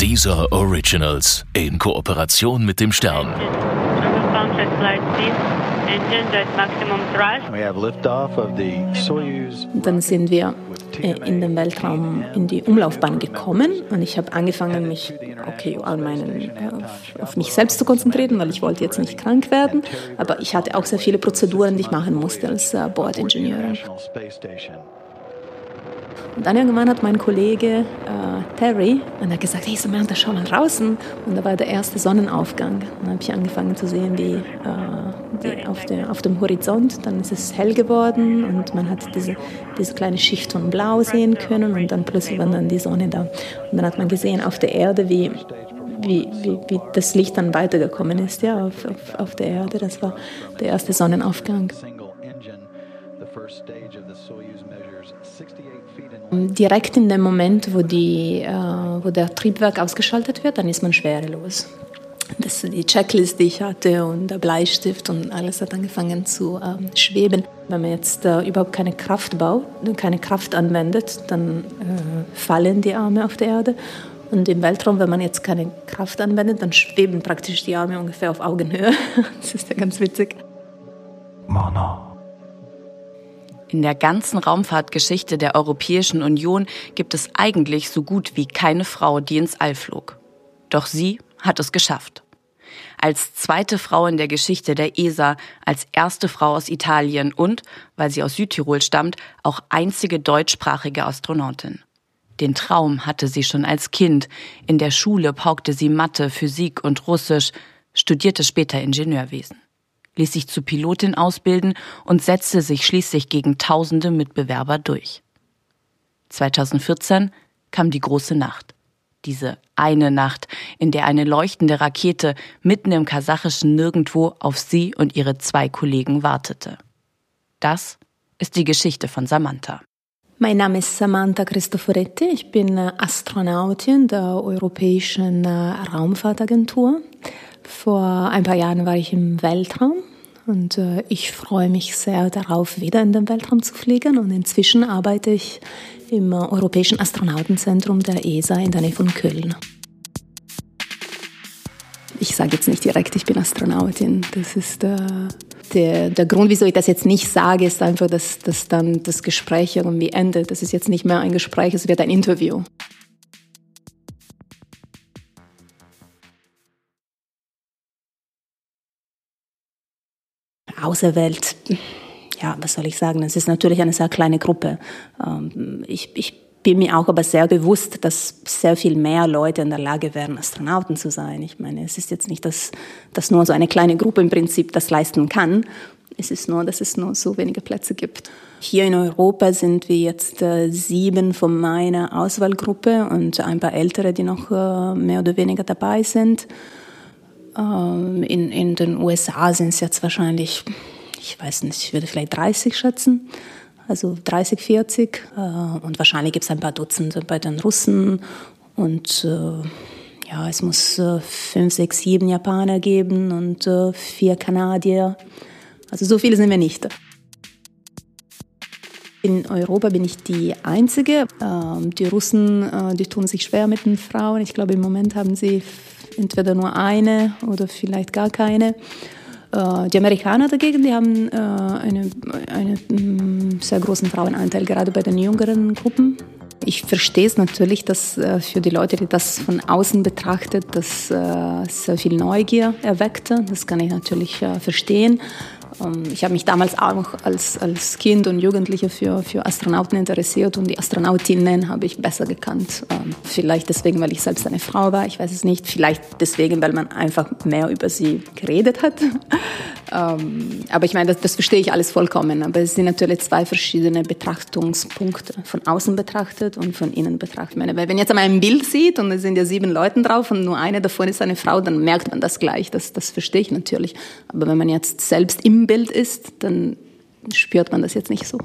Dieser Originals in Kooperation mit dem Stern. Dann sind wir äh, in den Weltraum, in die Umlaufbahn gekommen und ich habe angefangen, mich okay, an meinen, äh, auf, auf mich selbst zu konzentrieren, weil ich wollte jetzt nicht krank werden. Aber ich hatte auch sehr viele Prozeduren, die ich machen musste als äh, Bordingenieurin. Und dann irgendwann hat mein Kollege äh, Terry und er gesagt, hey Samantha, schau mal draußen. Und da war der erste Sonnenaufgang. Dann habe ich angefangen zu sehen, wie, äh, wie auf, der, auf dem Horizont, dann ist es hell geworden und man hat diese, diese kleine Schicht von Blau sehen können und dann plötzlich war dann die Sonne da. Und dann hat man gesehen auf der Erde, wie, wie, wie, wie das Licht dann weitergekommen ist ja, auf, auf, auf der Erde. Das war der erste Sonnenaufgang. Direkt in dem Moment, wo, die, äh, wo der Triebwerk ausgeschaltet wird, dann ist man schwerelos. Das die Checklist, die ich hatte und der Bleistift und alles hat angefangen zu äh, schweben. Wenn man jetzt äh, überhaupt keine Kraft baut, keine Kraft anwendet, dann äh, fallen die Arme auf der Erde. Und im Weltraum, wenn man jetzt keine Kraft anwendet, dann schweben praktisch die Arme ungefähr auf Augenhöhe. Das ist ja ganz witzig. Mana. In der ganzen Raumfahrtgeschichte der Europäischen Union gibt es eigentlich so gut wie keine Frau, die ins All flog. Doch sie hat es geschafft. Als zweite Frau in der Geschichte der ESA, als erste Frau aus Italien und, weil sie aus Südtirol stammt, auch einzige deutschsprachige Astronautin. Den Traum hatte sie schon als Kind. In der Schule paukte sie Mathe, Physik und Russisch, studierte später Ingenieurwesen ließ sich zu Pilotin ausbilden und setzte sich schließlich gegen tausende Mitbewerber durch. 2014 kam die große Nacht. Diese eine Nacht, in der eine leuchtende Rakete mitten im kasachischen Nirgendwo auf sie und ihre zwei Kollegen wartete. Das ist die Geschichte von Samantha. Mein Name ist Samantha Cristoforetti. Ich bin Astronautin der Europäischen Raumfahrtagentur. Vor ein paar Jahren war ich im Weltraum und äh, ich freue mich sehr darauf, wieder in den Weltraum zu fliegen. Und inzwischen arbeite ich im äh, Europäischen Astronautenzentrum der ESA in der Nähe von Köln. Ich sage jetzt nicht direkt, ich bin Astronautin. Das ist äh, der, der Grund, wieso ich das jetzt nicht sage, ist einfach, dass, dass dann das Gespräch irgendwie endet. Das ist jetzt nicht mehr ein Gespräch, es wird ein Interview. Außerwelt, ja, was soll ich sagen, es ist natürlich eine sehr kleine Gruppe. Ähm, ich, ich bin mir auch aber sehr bewusst, dass sehr viel mehr Leute in der Lage wären, Astronauten zu sein. Ich meine, es ist jetzt nicht, dass, dass nur so eine kleine Gruppe im Prinzip das leisten kann. Es ist nur, dass es nur so wenige Plätze gibt. Hier in Europa sind wir jetzt äh, sieben von meiner Auswahlgruppe und ein paar Ältere, die noch äh, mehr oder weniger dabei sind. Ähm, in, in den USA sind es jetzt wahrscheinlich, ich weiß nicht, ich würde vielleicht 30 schätzen. Also 30, 40. Äh, und wahrscheinlich gibt es ein paar Dutzende bei den Russen. Und äh, ja, es muss äh, fünf, sechs, sieben Japaner geben und vier Kanadier. Also so viele sind wir nicht. In Europa bin ich die Einzige. Ähm, die Russen, die tun sich schwer mit den Frauen. Ich glaube, im Moment haben sie entweder nur eine oder vielleicht gar keine. Äh, die Amerikaner dagegen, die haben äh, einen eine mm, sehr großen Frauenanteil, gerade bei den jüngeren Gruppen. Ich verstehe es natürlich, dass äh, für die Leute, die das von außen betrachtet, das sehr viel Neugier erweckte. Das kann ich natürlich verstehen. Ähm, ich habe mich damals auch als, als Kind und Jugendliche für, für Astronauten interessiert und die Astronautinnen habe ich besser gekannt. Ähm, vielleicht deswegen, weil ich selbst eine Frau war, ich weiß es nicht. Vielleicht deswegen, weil man einfach mehr über sie geredet hat. Ähm, aber ich meine, das, das verstehe ich alles vollkommen. Aber es sind natürlich zwei verschiedene Betrachtungspunkte. Von außen betrachtet und von innen betrachtet. Ich meine, wenn jetzt einmal ein Bild sieht und es sind ja sieben Leute drauf und nur eine davon ist eine Frau, dann merkt man das gleich. Das, das verstehe ich natürlich. Aber wenn man jetzt selbst Bild ist, dann spürt man das jetzt nicht so.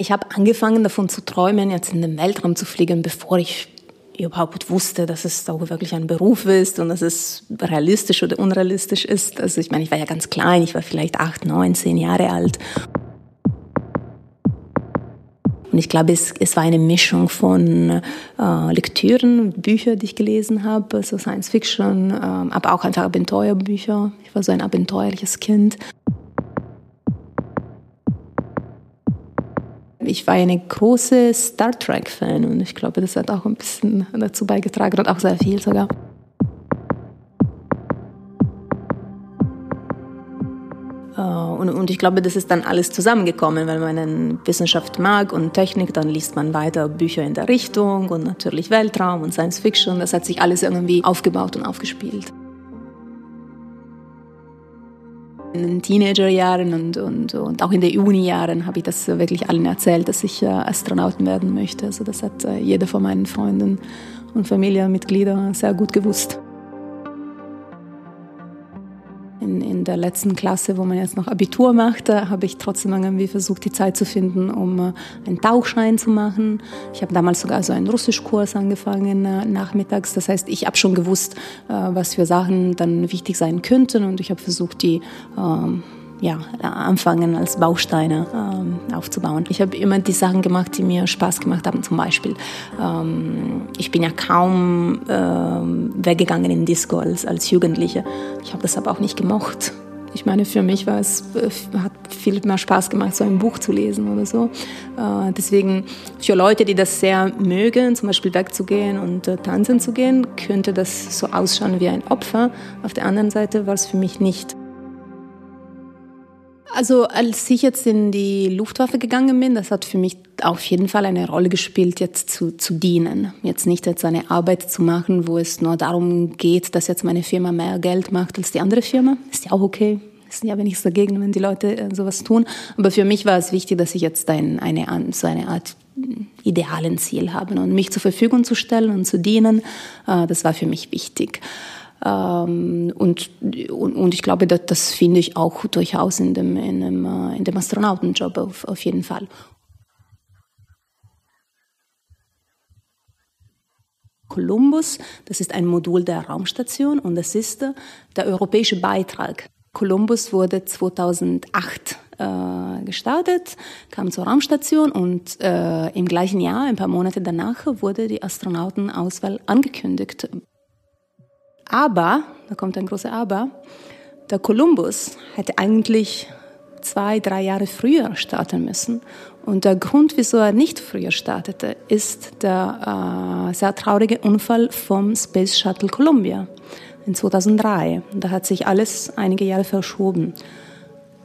Ich habe angefangen davon zu träumen, jetzt in den Weltraum zu fliegen, bevor ich überhaupt wusste, dass es auch wirklich ein Beruf ist und dass es realistisch oder unrealistisch ist. Also ich meine, ich war ja ganz klein, ich war vielleicht acht, neun, zehn Jahre alt. Und ich glaube, es, es war eine Mischung von äh, Lektüren, Bücher, die ich gelesen habe, so Science Fiction, äh, aber auch einfach Abenteuerbücher. Ich war so ein abenteuerliches Kind. Ich war eine große Star Trek-Fan und ich glaube, das hat auch ein bisschen dazu beigetragen und auch sehr viel sogar. Und, und, ich glaube, das ist dann alles zusammengekommen, weil man Wissenschaft mag und Technik, dann liest man weiter Bücher in der Richtung und natürlich Weltraum und Science Fiction. Das hat sich alles irgendwie aufgebaut und aufgespielt. In den Teenagerjahren und, und, und auch in den Uni-Jahren habe ich das wirklich allen erzählt, dass ich äh, Astronauten werden möchte. Also das hat äh, jeder von meinen Freunden und Familienmitgliedern sehr gut gewusst. In, der letzten Klasse, wo man jetzt noch Abitur machte, habe ich trotzdem irgendwie versucht, die Zeit zu finden, um äh, einen Tauchschein zu machen. Ich habe damals sogar so einen Russischkurs angefangen äh, nachmittags. Das heißt, ich habe schon gewusst, äh, was für Sachen dann wichtig sein könnten und ich habe versucht, die ähm, ja, anfangen als Bausteine ähm, aufzubauen. Ich habe immer die Sachen gemacht, die mir Spaß gemacht haben. Zum Beispiel, ähm, ich bin ja kaum ähm, weggegangen in Disco als, als Jugendliche. Ich habe das aber auch nicht gemocht. Ich meine, für mich war es, äh, hat viel mehr Spaß gemacht, so ein Buch zu lesen oder so. Äh, deswegen für Leute, die das sehr mögen, zum Beispiel wegzugehen und äh, tanzen zu gehen, könnte das so ausschauen wie ein Opfer. Auf der anderen Seite war es für mich nicht. Also als ich jetzt in die Luftwaffe gegangen bin, das hat für mich auf jeden Fall eine Rolle gespielt, jetzt zu, zu dienen. Jetzt nicht jetzt eine Arbeit zu machen, wo es nur darum geht, dass jetzt meine Firma mehr Geld macht als die andere Firma. Ist ja auch okay. Ist ja nichts dagegen, wenn die Leute äh, sowas tun. Aber für mich war es wichtig, dass ich jetzt ein, eine, so eine Art idealen Ziel habe und mich zur Verfügung zu stellen und zu dienen. Äh, das war für mich wichtig. Ähm, und, und, ich glaube, das, das finde ich auch durchaus in dem, in dem, äh, in dem Astronautenjob auf, auf jeden Fall. Columbus, das ist ein Modul der Raumstation und das ist äh, der europäische Beitrag. Columbus wurde 2008 äh, gestartet, kam zur Raumstation und äh, im gleichen Jahr, ein paar Monate danach, wurde die Astronautenauswahl angekündigt. Aber, da kommt ein großer Aber, der Kolumbus hätte eigentlich zwei, drei Jahre früher starten müssen. Und der Grund, wieso er nicht früher startete, ist der äh, sehr traurige Unfall vom Space Shuttle Columbia in 2003. Da hat sich alles einige Jahre verschoben.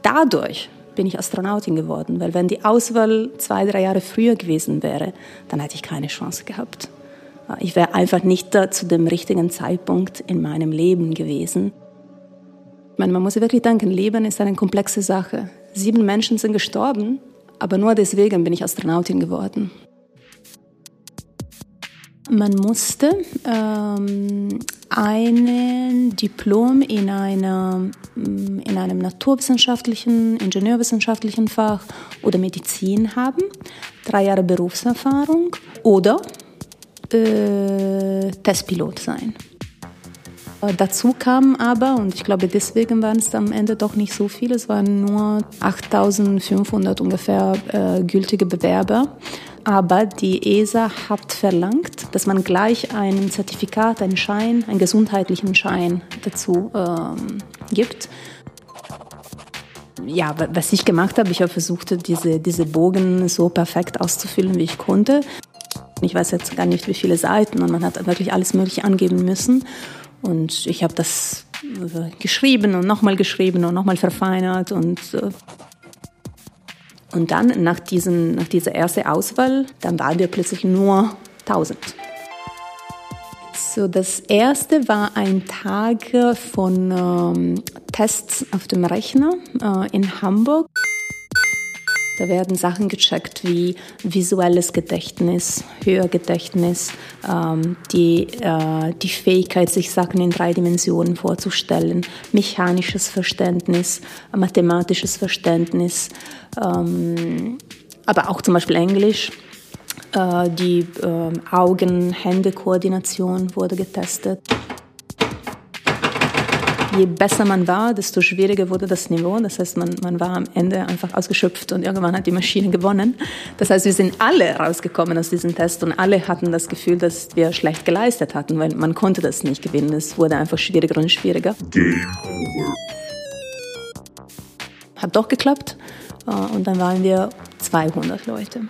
Dadurch bin ich Astronautin geworden, weil wenn die Auswahl zwei, drei Jahre früher gewesen wäre, dann hätte ich keine Chance gehabt. Ich wäre einfach nicht da zu dem richtigen Zeitpunkt in meinem Leben gewesen. Meine, man muss wirklich denken, Leben ist eine komplexe Sache. Sieben Menschen sind gestorben, aber nur deswegen bin ich Astronautin geworden. Man musste ähm, ein Diplom in, einer, in einem naturwissenschaftlichen, ingenieurwissenschaftlichen Fach oder Medizin haben, drei Jahre Berufserfahrung oder äh, Testpilot sein. Äh, dazu kam aber, und ich glaube, deswegen waren es am Ende doch nicht so viele, es waren nur 8500 ungefähr äh, gültige Bewerber. Aber die ESA hat verlangt, dass man gleich ein Zertifikat, einen Schein, einen gesundheitlichen Schein dazu ähm, gibt. Ja, was ich gemacht habe, ich habe versucht, diese, diese Bogen so perfekt auszufüllen, wie ich konnte. Ich weiß jetzt gar nicht, wie viele Seiten und man hat wirklich alles Mögliche angeben müssen. Und ich habe das äh, geschrieben und nochmal geschrieben und nochmal verfeinert und äh, und dann nach, diesen, nach dieser ersten Auswahl, dann waren wir plötzlich nur 1000. So, das erste war ein Tag von ähm, Tests auf dem Rechner äh, in Hamburg. Da werden Sachen gecheckt wie visuelles Gedächtnis, Hörgedächtnis, ähm, die, äh, die Fähigkeit, sich Sachen in drei Dimensionen vorzustellen, mechanisches Verständnis, mathematisches Verständnis, ähm, aber auch zum Beispiel Englisch. Äh, die äh, Augen-Hände-Koordination wurde getestet. Je besser man war, desto schwieriger wurde das Niveau. Das heißt, man, man war am Ende einfach ausgeschöpft und irgendwann hat die Maschine gewonnen. Das heißt, wir sind alle rausgekommen aus diesem Test und alle hatten das Gefühl, dass wir schlecht geleistet hatten, weil man konnte das nicht gewinnen. Es wurde einfach schwieriger und schwieriger. Game over. Hat doch geklappt äh, und dann waren wir 200 Leute.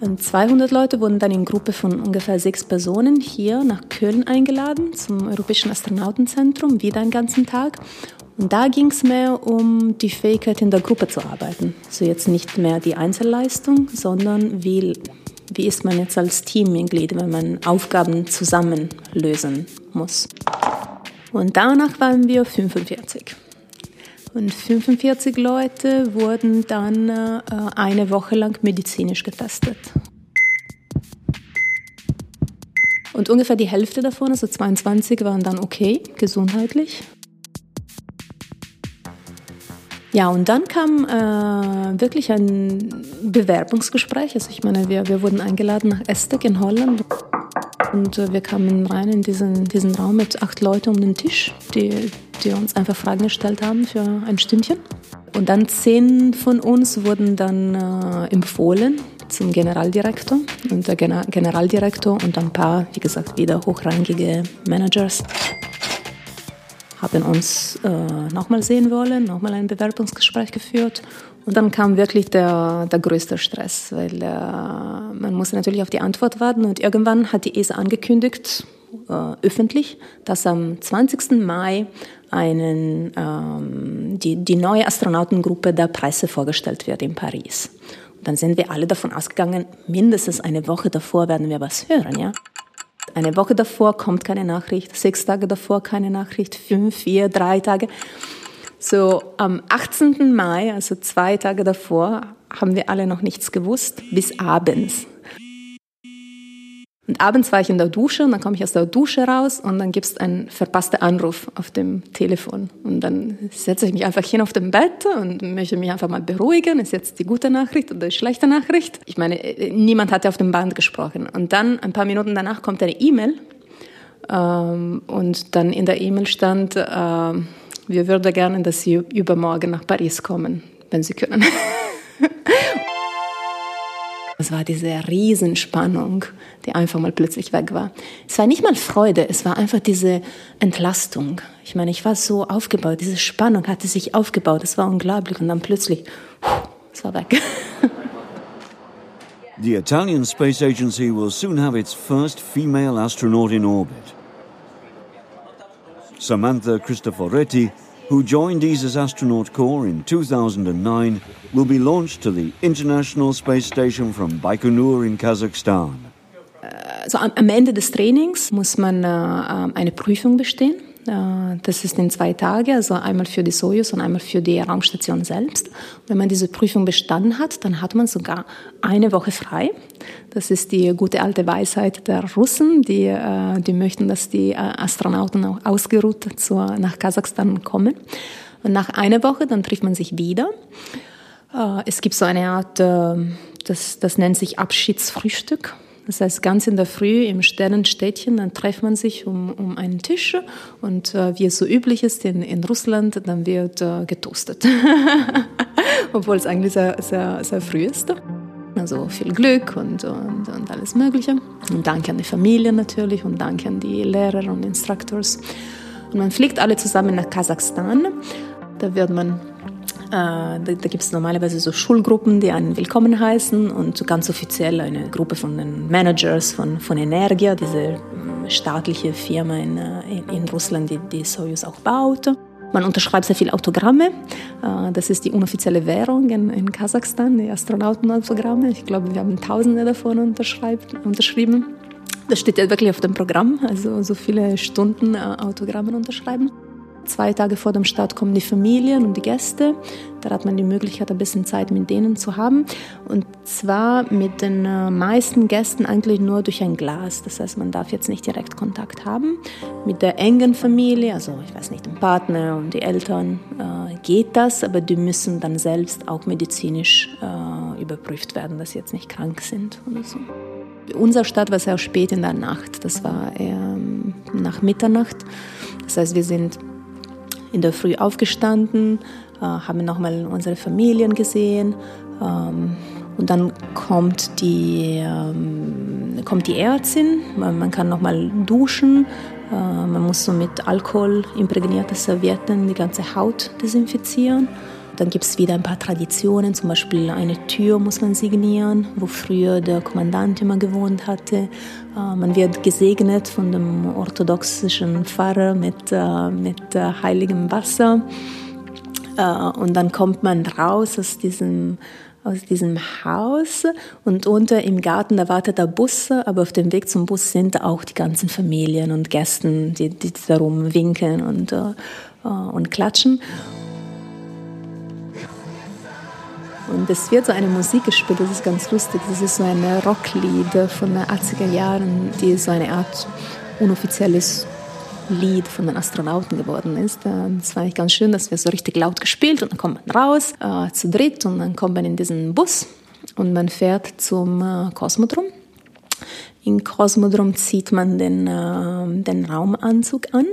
Und 200 Leute wurden dann in Gruppe von ungefähr sechs Personen hier nach Köln eingeladen zum Europäischen Astronautenzentrum, wieder einen ganzen Tag. Und da ging es mehr um die Fähigkeit, in der Gruppe zu arbeiten. So jetzt nicht mehr die Einzelleistung, sondern wie, wie ist man jetzt als Teammitglied, wenn man Aufgaben zusammen lösen muss. Und danach waren wir 45. Und 45 Leute wurden dann äh, eine Woche lang medizinisch getestet. Und ungefähr die Hälfte davon, also 22, waren dann okay, gesundheitlich. Ja, und dann kam äh, wirklich ein Bewerbungsgespräch. Also ich meine, wir, wir wurden eingeladen nach Estek in Holland. Und äh, wir kamen rein in diesen, diesen Raum mit acht Leuten um den Tisch, die, die uns einfach Fragen gestellt haben für ein Stündchen. Und dann zehn von uns wurden dann äh, empfohlen zum Generaldirektor. Und der Generaldirektor und ein paar, wie gesagt, wieder hochrangige Managers haben uns äh, nochmal sehen wollen, nochmal ein Bewerbungsgespräch geführt. Und dann kam wirklich der, der größte Stress, weil äh, man musste natürlich auf die Antwort warten. Und irgendwann hat die ESA angekündigt, äh, öffentlich, dass am 20. Mai einen, ähm, die, die neue Astronautengruppe der Presse vorgestellt wird in Paris. Und dann sind wir alle davon ausgegangen, mindestens eine Woche davor werden wir was hören, ja. Eine Woche davor kommt keine Nachricht, sechs Tage davor keine Nachricht, fünf, vier, drei Tage. So am 18. Mai, also zwei Tage davor, haben wir alle noch nichts gewusst, bis abends. Und abends war ich in der Dusche und dann komme ich aus der Dusche raus und dann gibt es einen verpassten Anruf auf dem Telefon. Und dann setze ich mich einfach hin auf dem Bett und möchte mich einfach mal beruhigen. Ist jetzt die gute Nachricht oder die schlechte Nachricht? Ich meine, niemand hatte auf dem Band gesprochen. Und dann, ein paar Minuten danach, kommt eine E-Mail. Ähm, und dann in der E-Mail stand, äh, wir würden gerne, dass Sie übermorgen nach Paris kommen, wenn Sie können. Es war diese Riesenspannung, die einfach mal plötzlich weg war. Es war nicht mal Freude, es war einfach diese Entlastung. Ich meine, ich war so aufgebaut, diese Spannung hatte sich aufgebaut, es war unglaublich und dann plötzlich, es war weg. The Italian Space Agency will soon have its first female astronaut in orbit. Samantha Cristoforetti who joined ESA's astronaut corps in 2009, will be launched to the International Space Station from Baikonur in Kazakhstan. Also am Ende des Trainings muss man äh, ähm, eine Prüfung bestehen. Äh, das ist in zwei Tagen, also einmal für die Soyuz und einmal für die Raumstation selbst. Wenn man diese Prüfung bestanden hat, dann hat man sogar eine Woche frei. Das ist die gute alte Weisheit der Russen, die, äh, die möchten, dass die äh, Astronauten auch ausgeruht zur, nach Kasachstan kommen. Und nach einer Woche, dann trifft man sich wieder. Es gibt so eine Art, das, das nennt sich Abschiedsfrühstück. Das heißt, ganz in der Früh im Sternenstädtchen, dann trifft man sich um, um einen Tisch und äh, wie es so üblich ist in, in Russland, dann wird äh, getoastet. Obwohl es eigentlich sehr, sehr, sehr früh ist. Also viel Glück und, und, und alles Mögliche. Und danke an die Familie natürlich und danke an die Lehrer und Instructors. Und man fliegt alle zusammen nach Kasachstan. Da wird man da, da gibt es normalerweise so Schulgruppen, die einen willkommen heißen und ganz offiziell eine Gruppe von den Managers von, von Energia, diese ähm, staatliche Firma in, äh, in, in Russland, die die Soyuz auch baut. Man unterschreibt sehr viele Autogramme. Äh, das ist die unoffizielle Währung in, in Kasachstan, die Astronautenautogramme. Ich glaube, wir haben Tausende davon unterschrieben. Das steht ja wirklich auf dem Programm, also so viele Stunden Autogramme unterschreiben. Zwei Tage vor dem Start kommen die Familien und die Gäste. Da hat man die Möglichkeit, ein bisschen Zeit mit denen zu haben. Und zwar mit den äh, meisten Gästen eigentlich nur durch ein Glas. Das heißt, man darf jetzt nicht direkt Kontakt haben. Mit der engen Familie, also ich weiß nicht, dem Partner und die Eltern, äh, geht das, aber die müssen dann selbst auch medizinisch äh, überprüft werden, dass sie jetzt nicht krank sind oder so. Unser Start war sehr spät in der Nacht. Das war eher nach Mitternacht. Das heißt, wir sind in der Früh aufgestanden, äh, haben nochmal unsere Familien gesehen. Ähm, und dann kommt die, ähm, kommt die Ärztin, man, kann nochmal duschen, äh, man muss so mit Alkohol imprägnierte Servietten die ganze Haut desinfizieren. Dann gibt es wieder ein paar Traditionen, zum Beispiel eine Tür muss man signieren, wo früher der Kommandant immer gewohnt hatte. Äh, man wird gesegnet von dem orthodoxischen Pfarrer mit, äh, mit äh, heiligem Wasser. Und dann kommt man raus aus diesem aus diesem Haus und unter im Garten, da wartet der Bus, aber auf dem Weg zum Bus sind auch die ganzen Familien und Gästen, die, die darum winken und, und klatschen. Und es wird so eine Musik gespielt, das ist ganz lustig. Das ist so ein Rocklied von den 80er Jahren, die so eine Art unoffizielles Lied von den Astronauten geworden ist. Das war eigentlich ganz schön, dass wir so richtig laut gespielt und dann kommt man raus äh, zu dritt und dann kommt man in diesen Bus und man fährt zum äh, Kosmodrom. In Kosmodrom zieht man den, äh, den Raumanzug an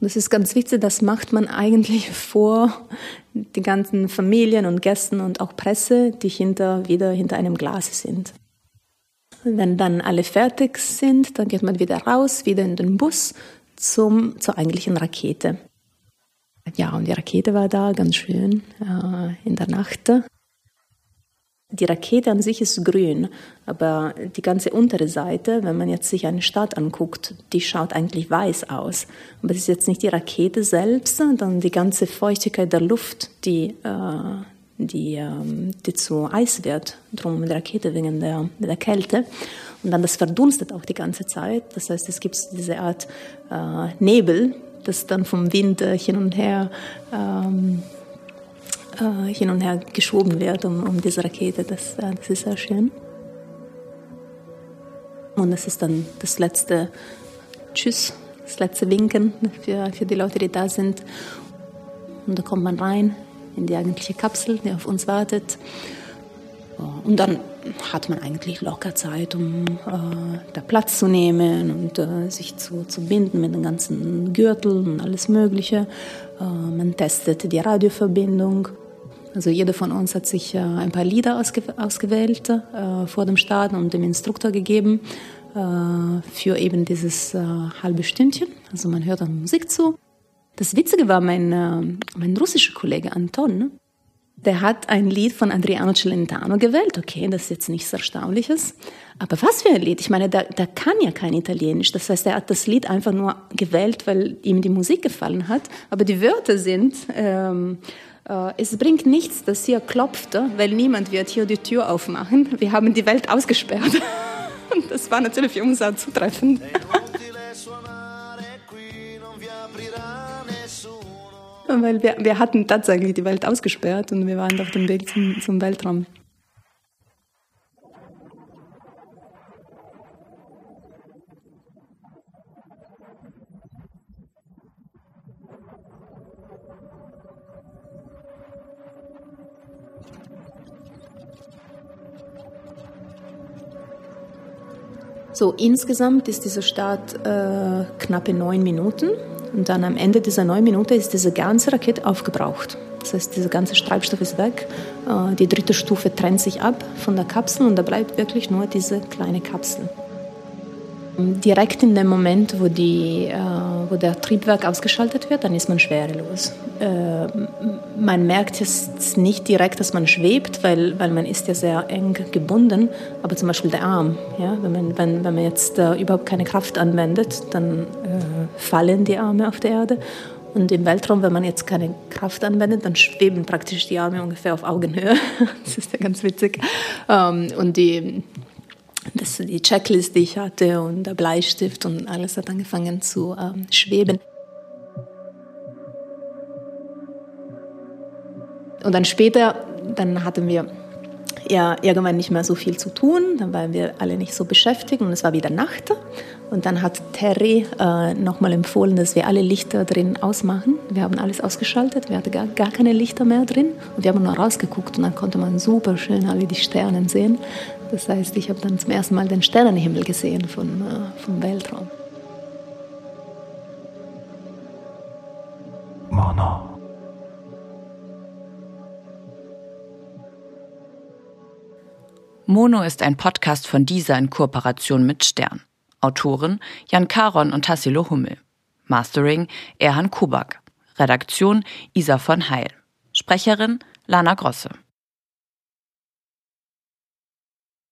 das ist ganz wichtig, das macht man eigentlich vor die ganzen Familien und Gästen und auch Presse, die hinter, wieder hinter einem Glas sind. Wenn dann alle fertig sind, dann geht man wieder raus, wieder in den Bus zum, zur eigentlichen Rakete. Ja, und die Rakete war da, ganz schön, äh, in der Nacht. Die Rakete an sich ist grün, aber die ganze untere Seite, wenn man jetzt sich eine Stadt anguckt, die schaut eigentlich weiß aus. Aber es ist jetzt nicht die Rakete selbst, sondern die ganze Feuchtigkeit der Luft, die, äh, die, äh, die zu Eis wird, drum die Rakete wegen der, der Kälte. Und dann das verdunstet auch die ganze Zeit. Das heißt, es gibt diese Art äh, Nebel, das dann vom Wind äh, hin und her ähm, äh, hin und her geschoben wird um, um diese Rakete. Das, äh, das ist sehr schön. Und das ist dann das letzte Tschüss, das letzte Winken für, für die Leute, die da sind. Und da kommt man rein in die eigentliche Kapsel, die auf uns wartet. Und dann hat man eigentlich locker Zeit, um äh, da Platz zu nehmen und äh, sich zu, zu binden mit den ganzen Gürteln und alles Mögliche. Äh, man testet die Radioverbindung. Also jeder von uns hat sich äh, ein paar Lieder ausge ausgewählt äh, vor dem Start und dem Instruktor gegeben äh, für eben dieses halbe Stündchen. Also man hört dann Musik zu. Das Witzige war mein, mein russischer Kollege Anton. Ne? Der hat ein Lied von Adriano Celentano gewählt. Okay, das ist jetzt nichts Erstaunliches. Aber was für ein Lied? Ich meine, der, der kann ja kein Italienisch. Das heißt, er hat das Lied einfach nur gewählt, weil ihm die Musik gefallen hat. Aber die Wörter sind ähm, äh, es bringt nichts, dass hier klopft, weil niemand wird hier die Tür aufmachen. Wir haben die Welt ausgesperrt. Und das war natürlich für uns auch zutreffend. weil wir, wir hatten tatsächlich die Welt ausgesperrt und wir waren auf dem Weg zum, zum Weltraum. So, insgesamt ist dieser Start äh, knappe neun Minuten und dann am Ende dieser neun Minuten ist diese ganze Rakete aufgebraucht. Das heißt, dieser ganze Treibstoff ist weg. Äh, die dritte Stufe trennt sich ab von der Kapsel und da bleibt wirklich nur diese kleine Kapsel. Direkt in dem Moment, wo, die, äh, wo der Triebwerk ausgeschaltet wird, dann ist man schwerelos. Äh, man merkt es nicht direkt, dass man schwebt, weil, weil man ist ja sehr eng gebunden. Aber zum Beispiel der Arm, ja, wenn, man, wenn, wenn man jetzt äh, überhaupt keine Kraft anwendet, dann äh, fallen die Arme auf der Erde. Und im Weltraum, wenn man jetzt keine Kraft anwendet, dann schweben praktisch die Arme ungefähr auf Augenhöhe. das ist ja ganz witzig. Ähm, und die das, die Checklist, die ich hatte und der Bleistift und alles hat angefangen zu ähm, schweben. Und dann später, dann hatten wir ja irgendwann nicht mehr so viel zu tun, dann waren wir alle nicht so beschäftigt und es war wieder Nacht. Und dann hat Terry äh, nochmal empfohlen, dass wir alle Lichter drin ausmachen. Wir haben alles ausgeschaltet, wir hatten gar, gar keine Lichter mehr drin und wir haben nur rausgeguckt und dann konnte man super schön alle die Sterne sehen. Das heißt, ich habe dann zum ersten Mal den Sternenhimmel gesehen von, äh, vom Weltraum. Mono ist ein Podcast von dieser in Kooperation mit Stern. Autoren Jan Karon und Tassilo Hummel. Mastering Erhan Kubak. Redaktion Isa von Heil. Sprecherin Lana Grosse.